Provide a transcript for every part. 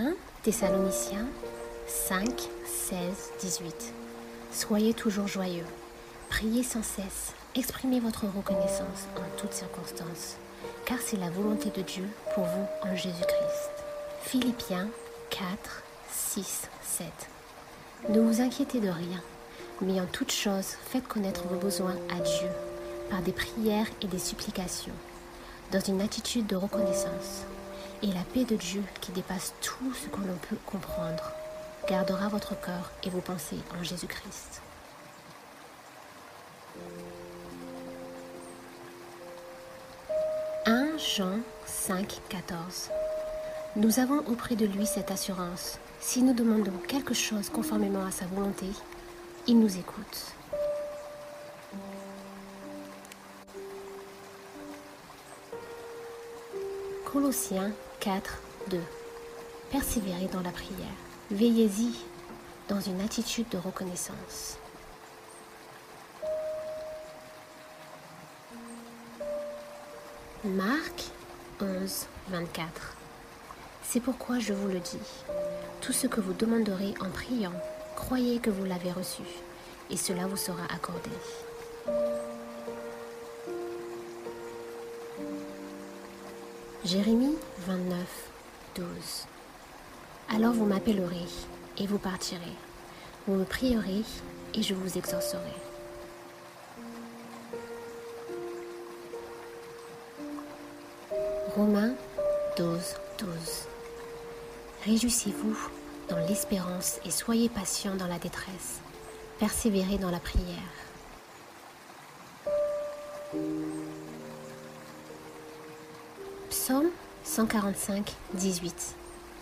1 Thessaloniciens 5, 16, 18. Soyez toujours joyeux. Priez sans cesse. Exprimez votre reconnaissance en toutes circonstances, car c'est la volonté de Dieu pour vous en Jésus-Christ. Philippiens 4, 6, 7. Ne vous inquiétez de rien, mais en toute chose, faites connaître vos besoins à Dieu par des prières et des supplications, dans une attitude de reconnaissance. Et la paix de Dieu, qui dépasse tout ce que l'on peut comprendre, gardera votre cœur et vos pensées en Jésus-Christ. « 1 Jean 5, 14 Nous avons auprès de lui cette assurance. Si nous demandons quelque chose conformément à sa volonté, il nous écoute. Colossiens 4, 2 Persévérez dans la prière. Veillez-y dans une attitude de reconnaissance. Marc 11, 24 C'est pourquoi je vous le dis. Tout ce que vous demanderez en priant, croyez que vous l'avez reçu, et cela vous sera accordé. Jérémie 29, 12 alors vous m'appellerez et vous partirez. Vous me prierez et je vous exaucerai. Romains 12, 12. Réjouissez-vous dans l'espérance et soyez patients dans la détresse. Persévérez dans la prière. 145, 18.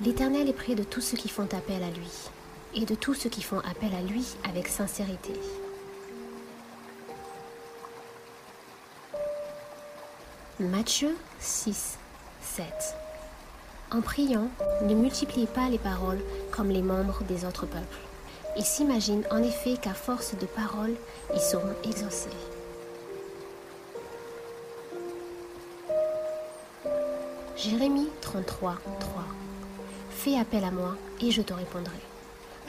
L'Éternel est près de tous ceux qui font appel à lui, et de tous ceux qui font appel à lui avec sincérité. Matthieu 6, 7 En priant, ne multipliez pas les paroles comme les membres des autres peuples. Ils s'imaginent en effet qu'à force de paroles, ils seront exaucés. Jérémie 33, 3 Fais appel à moi et je te répondrai.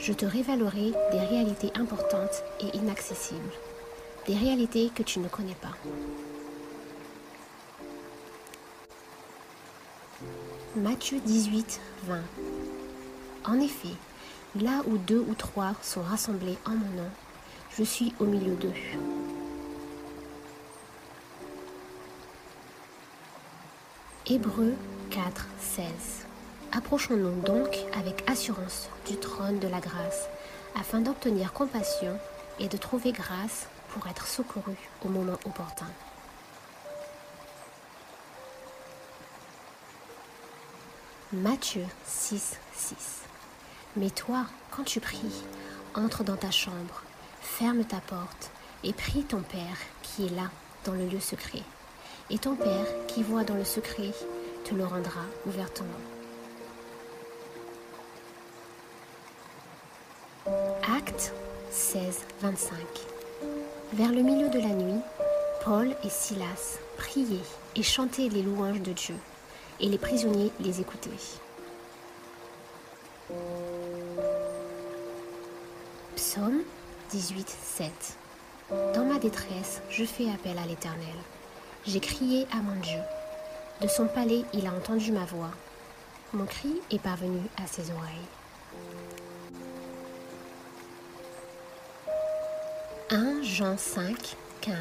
Je te révélerai des réalités importantes et inaccessibles, des réalités que tu ne connais pas. Matthieu 18, 20 En effet, là où deux ou trois sont rassemblés en mon nom, je suis au milieu d'eux. Hébreux 4, 16 Approchons-nous donc avec assurance du trône de la grâce, afin d'obtenir compassion et de trouver grâce pour être secouru au moment opportun. Matthieu 6, 6 Mais toi, quand tu pries, entre dans ta chambre, ferme ta porte et prie ton Père qui est là dans le lieu secret. Et ton Père qui voit dans le secret te le rendra ouvertement. Acte 16, 25. Vers le milieu de la nuit, Paul et Silas priaient et chantaient les louanges de Dieu, et les prisonniers les écoutaient. Psaume 18, 7. Dans ma détresse, je fais appel à l'Éternel. J'ai crié à mon Dieu. De son palais, il a entendu ma voix. Mon cri est parvenu à ses oreilles. 1 Jean 5, 15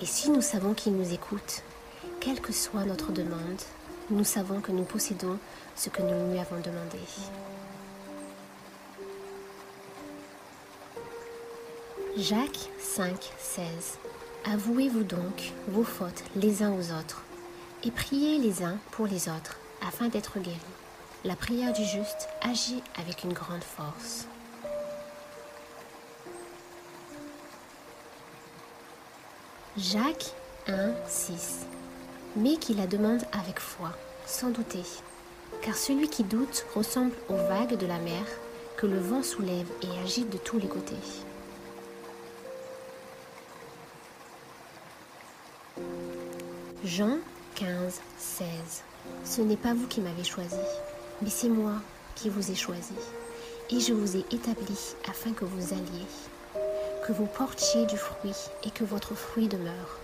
Et si nous savons qu'il nous écoute, quelle que soit notre demande, nous savons que nous possédons ce que nous lui avons demandé. Jacques 5, 16 Avouez-vous donc vos fautes les uns aux autres, et priez les uns pour les autres, afin d'être guéris. La prière du juste agit avec une grande force. Jacques 1, 6. Mais qu'il la demande avec foi, sans douter. Car celui qui doute ressemble aux vagues de la mer que le vent soulève et agite de tous les côtés. Jean 15, 16. Ce n'est pas vous qui m'avez choisi, Mais c'est moi qui vous ai choisi, et je vous ai établi afin que vous alliez, que vous portiez du fruit et que votre fruit demeure.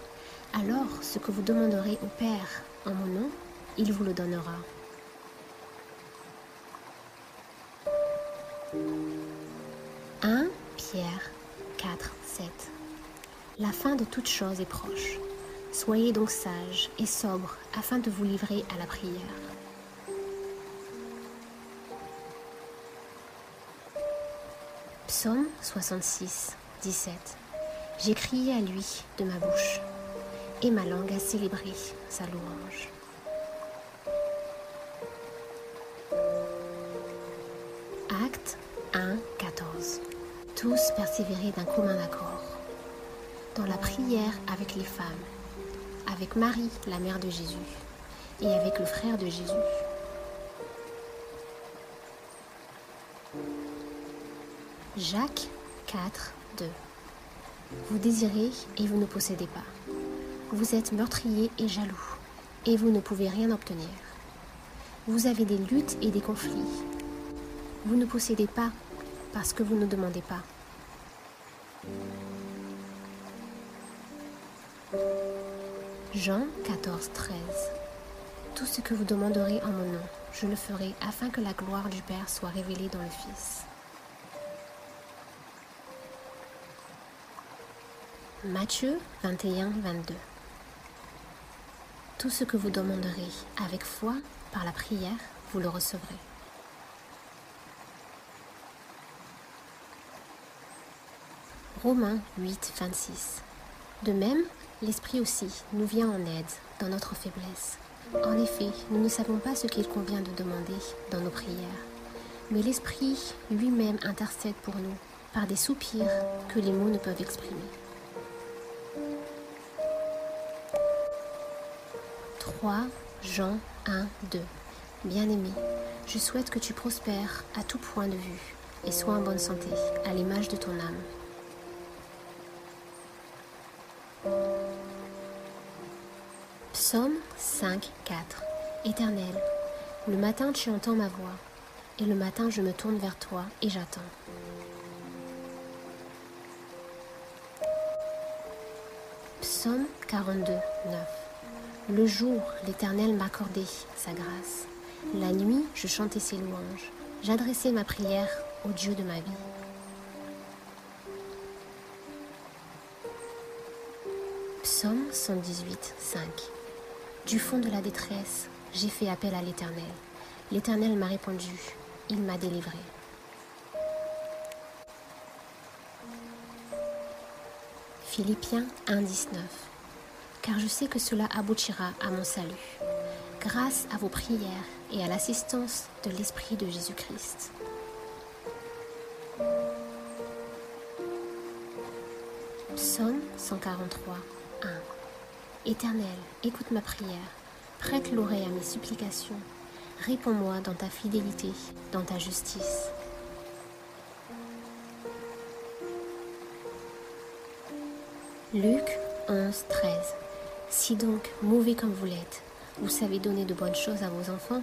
Alors ce que vous demanderez au Père en mon nom, il vous le donnera. 1 Pierre 4, 7 La fin de toute chose est proche. Soyez donc sages et sobres afin de vous livrer à la prière. Psaume 66, 17 J'ai crié à lui de ma bouche, et ma langue a célébré sa louange. Acte 1, 14 Tous persévérer d'un commun accord, dans la prière avec les femmes, avec Marie, la mère de Jésus, et avec le frère de Jésus. Jacques 4, 2 Vous désirez et vous ne possédez pas. Vous êtes meurtrier et jaloux, et vous ne pouvez rien obtenir. Vous avez des luttes et des conflits. Vous ne possédez pas parce que vous ne demandez pas. Jean 14, 13 Tout ce que vous demanderez en mon nom, je le ferai afin que la gloire du Père soit révélée dans le Fils. Matthieu 21, 22 Tout ce que vous demanderez avec foi par la prière, vous le recevrez. Romains 8, 26 De même, l'Esprit aussi nous vient en aide dans notre faiblesse. En effet, nous ne savons pas ce qu'il convient de demander dans nos prières, mais l'Esprit lui-même intercède pour nous par des soupirs que les mots ne peuvent exprimer. 3 Jean 1, 2 Bien-aimé, je souhaite que tu prospères à tout point de vue et sois en bonne santé, à l'image de ton âme. Psaume 5, 4 Éternel, le matin tu entends ma voix, et le matin je me tourne vers toi et j'attends. Psaume 42, 9 Le jour, l'Éternel m'accordait sa grâce. La nuit, je chantais ses louanges. J'adressais ma prière au Dieu de ma vie. Psaume 118, 5 Du fond de la détresse, j'ai fait appel à l'Éternel. L'Éternel m'a répondu, il m'a délivré. Philippiens 1, 19 Car je sais que cela aboutira à mon salut, grâce à vos prières et à l'assistance de l'Esprit de Jésus-Christ. Psaume 143, 1 Éternel, écoute ma prière, prête l'oreille à mes supplications, réponds-moi dans ta fidélité, dans ta justice. Luc 11, 13 Si donc, mauvais comme vous l'êtes, vous savez donner de bonnes choses à vos enfants,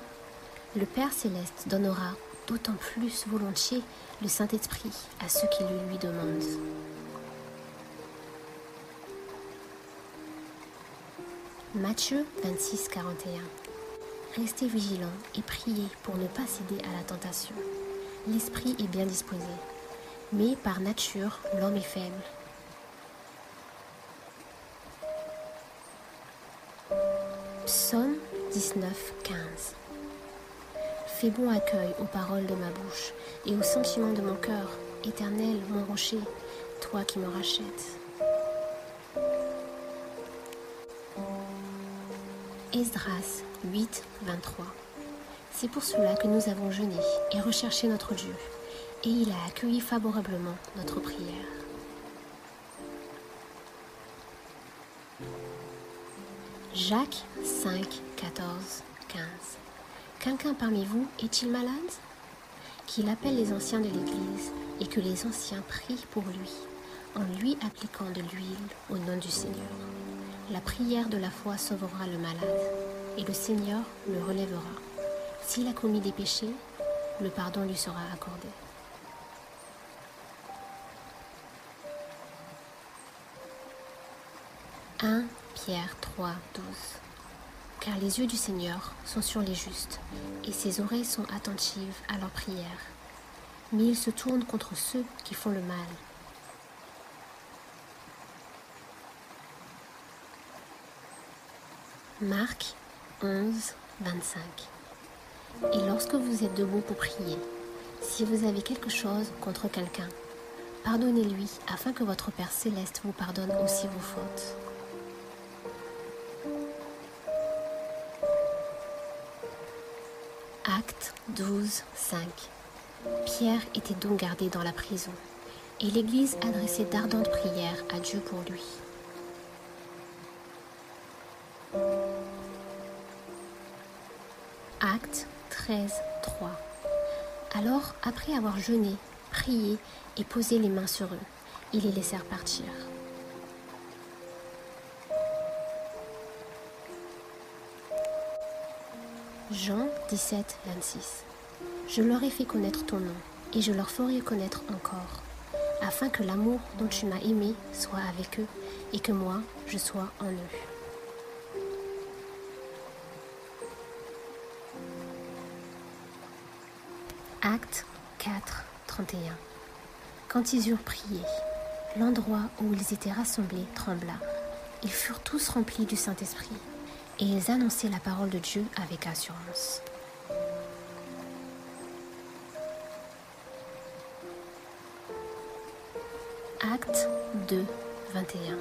le Père céleste donnera d'autant plus volontiers le Saint-Esprit à ceux qui le lui demandent. Matthieu 26, 41 Restez vigilants et priez pour ne pas céder à la tentation. L'esprit est bien disposé, mais par nature, l'homme est faible. Psaume 19, 15 Fais bon accueil aux paroles de ma bouche et aux sentiments de mon cœur, éternel, mon rocher, toi qui me rachètes. Esdras 8, 23 C'est pour cela que nous avons jeûné et recherché notre Dieu, et il a accueilli favorablement notre prière. Jacques 5, 14, 15 Quelqu'un parmi vous est-il malade? Qu'il appelle les anciens de l'Église et que les anciens prient pour lui, en lui appliquant de l'huile au nom du Seigneur. La prière de la foi sauvera le malade, et le Seigneur le relèvera. S'il a commis des péchés, le pardon lui sera accordé. 1 Pierre 3, 12 Car les yeux du Seigneur sont sur les justes, et ses oreilles sont attentives à leurs prières. Mais il se tourne contre ceux qui font le mal. Marc 11, 25 Et lorsque vous êtes debout pour prier, si vous avez quelque chose contre quelqu'un, pardonnez-lui afin que votre Père céleste vous pardonne aussi vos fautes. Acte 12, 5 Pierre était donc gardé dans la prison, et l'Église adressait d'ardentes prières à Dieu pour lui. 13, 3 Alors, après avoir jeûné, prié et posé les mains sur eux, ils les laissèrent partir. Jean 17, 26 Je leur ai fait connaître ton nom, et je leur ferai connaître encore, afin que l'amour dont tu m'as aimé soit avec eux, et que moi, je sois en eux. Acte 4, 31 Quand ils eurent prié, l'endroit où ils étaient rassemblés trembla. Ils furent tous remplis du Saint-Esprit et ils annonçaient la parole de Dieu avec assurance. Acte 2, 21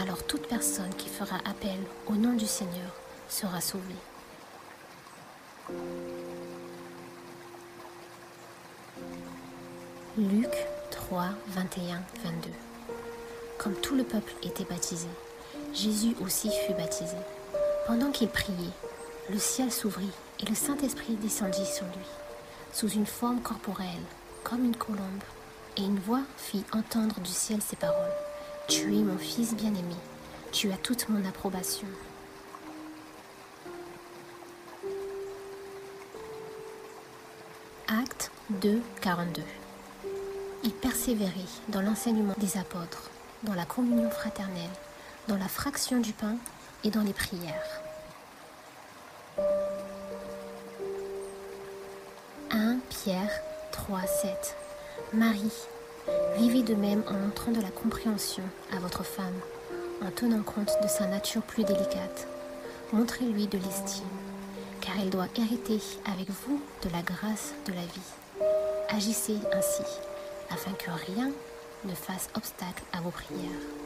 Alors toute personne qui fera appel au nom du Seigneur sera sauvée. Luc 3, 21, 22 Comme tout le peuple était baptisé, Jésus aussi fut baptisé. Pendant qu'il priait, le ciel s'ouvrit et le Saint-Esprit descendit sur lui, sous une forme corporelle, comme une colombe, et une voix fit entendre du ciel ces paroles. Tu es mon Fils bien-aimé, tu as toute mon approbation. Acte 2, 42 Il persévérait dans l'enseignement des apôtres, dans la communion fraternelle, dans la fraction du pain et dans les prières. 1 Pierre 3, 7 Marie, vivez de même en montrant de la compréhension à votre femme, en tenant compte de sa nature plus délicate. Montrez-lui de l'estime, car elle doit hériter avec vous de la grâce de la vie. Agissez ainsi, afin que rien ne fasse obstacle à vos prières.